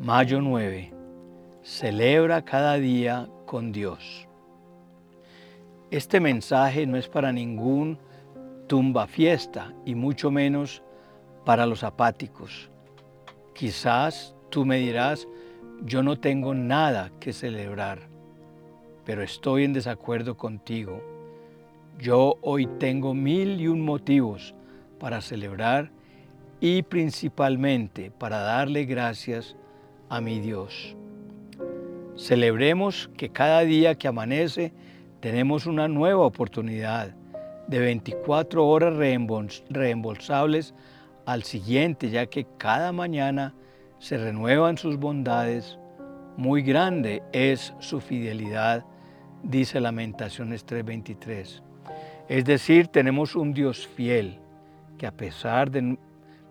Mayo 9. Celebra cada día con Dios. Este mensaje no es para ningún tumba fiesta y mucho menos para los apáticos. Quizás tú me dirás, yo no tengo nada que celebrar, pero estoy en desacuerdo contigo. Yo hoy tengo mil y un motivos para celebrar y principalmente para darle gracias a mi Dios. Celebremos que cada día que amanece tenemos una nueva oportunidad de 24 horas reembolsables al siguiente, ya que cada mañana se renuevan sus bondades. Muy grande es su fidelidad, dice Lamentaciones 3:23. Es decir, tenemos un Dios fiel que a pesar de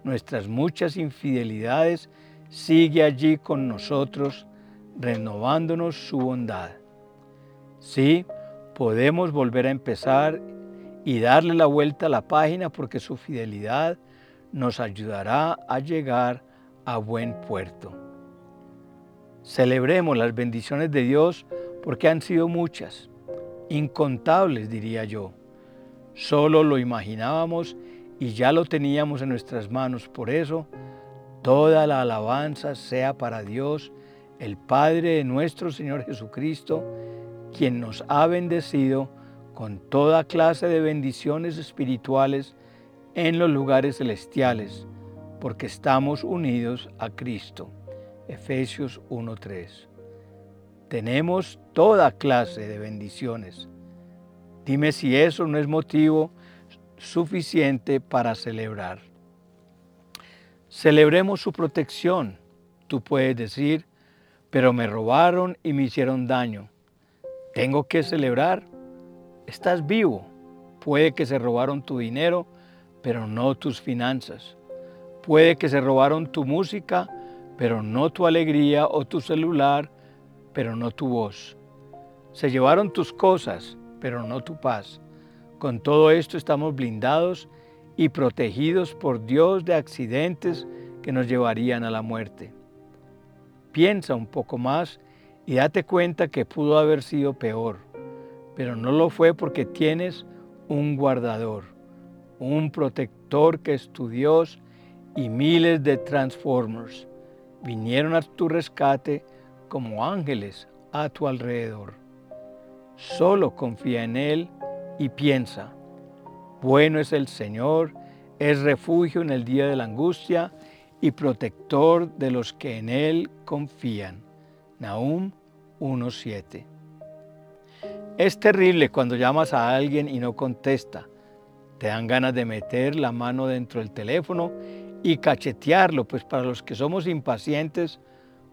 nuestras muchas infidelidades, sigue allí con nosotros, renovándonos su bondad. Sí, podemos volver a empezar y darle la vuelta a la página porque su fidelidad nos ayudará a llegar a buen puerto. Celebremos las bendiciones de Dios porque han sido muchas, incontables diría yo. Solo lo imaginábamos y ya lo teníamos en nuestras manos. Por eso, toda la alabanza sea para Dios, el Padre de nuestro Señor Jesucristo, quien nos ha bendecido con toda clase de bendiciones espirituales en los lugares celestiales, porque estamos unidos a Cristo. Efesios 1.3. Tenemos toda clase de bendiciones. Dime si eso no es motivo suficiente para celebrar. Celebremos su protección. Tú puedes decir, pero me robaron y me hicieron daño. ¿Tengo que celebrar? Estás vivo. Puede que se robaron tu dinero, pero no tus finanzas. Puede que se robaron tu música, pero no tu alegría o tu celular, pero no tu voz. Se llevaron tus cosas, pero no tu paz. Con todo esto estamos blindados y protegidos por Dios de accidentes que nos llevarían a la muerte. Piensa un poco más y date cuenta que pudo haber sido peor pero no lo fue porque tienes un guardador, un protector que es tu Dios y miles de transformers vinieron a tu rescate como ángeles a tu alrededor. Solo confía en Él y piensa, bueno es el Señor, es refugio en el día de la angustia y protector de los que en Él confían. Nahum 1.7 es terrible cuando llamas a alguien y no contesta. Te dan ganas de meter la mano dentro del teléfono y cachetearlo, pues para los que somos impacientes,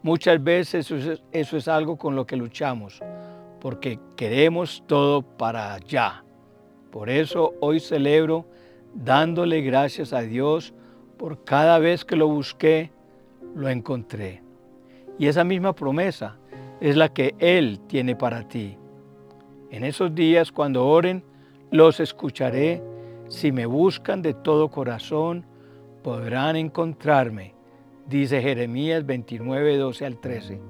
muchas veces eso es, algo con lo que luchamos, porque queremos todo para allá. Por eso hoy celebro dándole gracias a Dios por cada vez que lo busqué, lo encontré. Y esa misma promesa es la que Él tiene para ti. En esos días cuando oren, los escucharé. Si me buscan de todo corazón, podrán encontrarme, dice Jeremías 29, 12 al 13.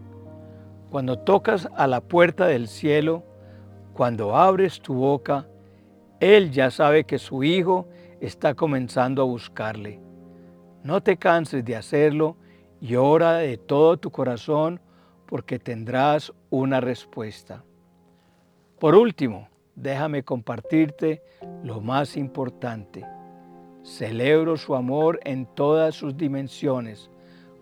Cuando tocas a la puerta del cielo, cuando abres tu boca, Él ya sabe que su Hijo está comenzando a buscarle. No te canses de hacerlo y ora de todo tu corazón porque tendrás una respuesta. Por último, déjame compartirte lo más importante. Celebro su amor en todas sus dimensiones,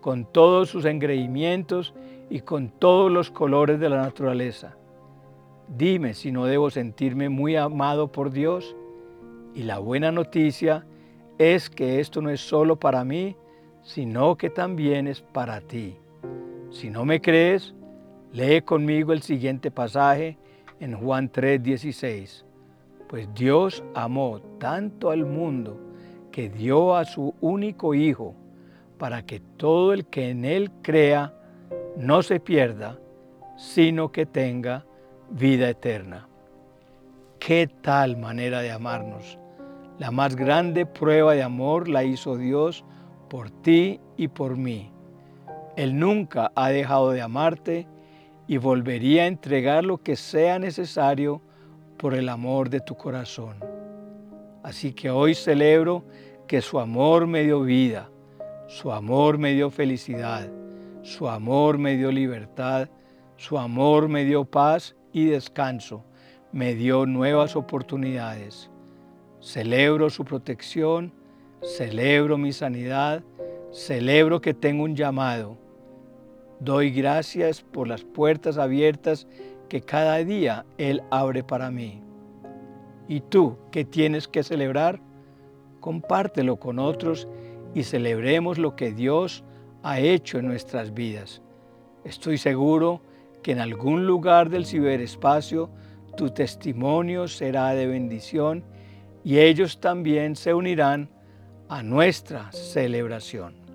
con todos sus engreimientos y con todos los colores de la naturaleza. Dime si no debo sentirme muy amado por Dios. Y la buena noticia es que esto no es solo para mí, sino que también es para ti. Si no me crees, lee conmigo el siguiente pasaje en Juan 3:16, pues Dios amó tanto al mundo que dio a su único Hijo para que todo el que en Él crea no se pierda, sino que tenga vida eterna. ¿Qué tal manera de amarnos? La más grande prueba de amor la hizo Dios por ti y por mí. Él nunca ha dejado de amarte y volvería a entregar lo que sea necesario por el amor de tu corazón. Así que hoy celebro que su amor me dio vida, su amor me dio felicidad, su amor me dio libertad, su amor me dio paz descanso, me dio nuevas oportunidades. Celebro su protección, celebro mi sanidad, celebro que tengo un llamado. Doy gracias por las puertas abiertas que cada día Él abre para mí. ¿Y tú qué tienes que celebrar? compártelo con otros y celebremos lo que Dios ha hecho en nuestras vidas. Estoy seguro que en algún lugar del ciberespacio tu testimonio será de bendición y ellos también se unirán a nuestra celebración.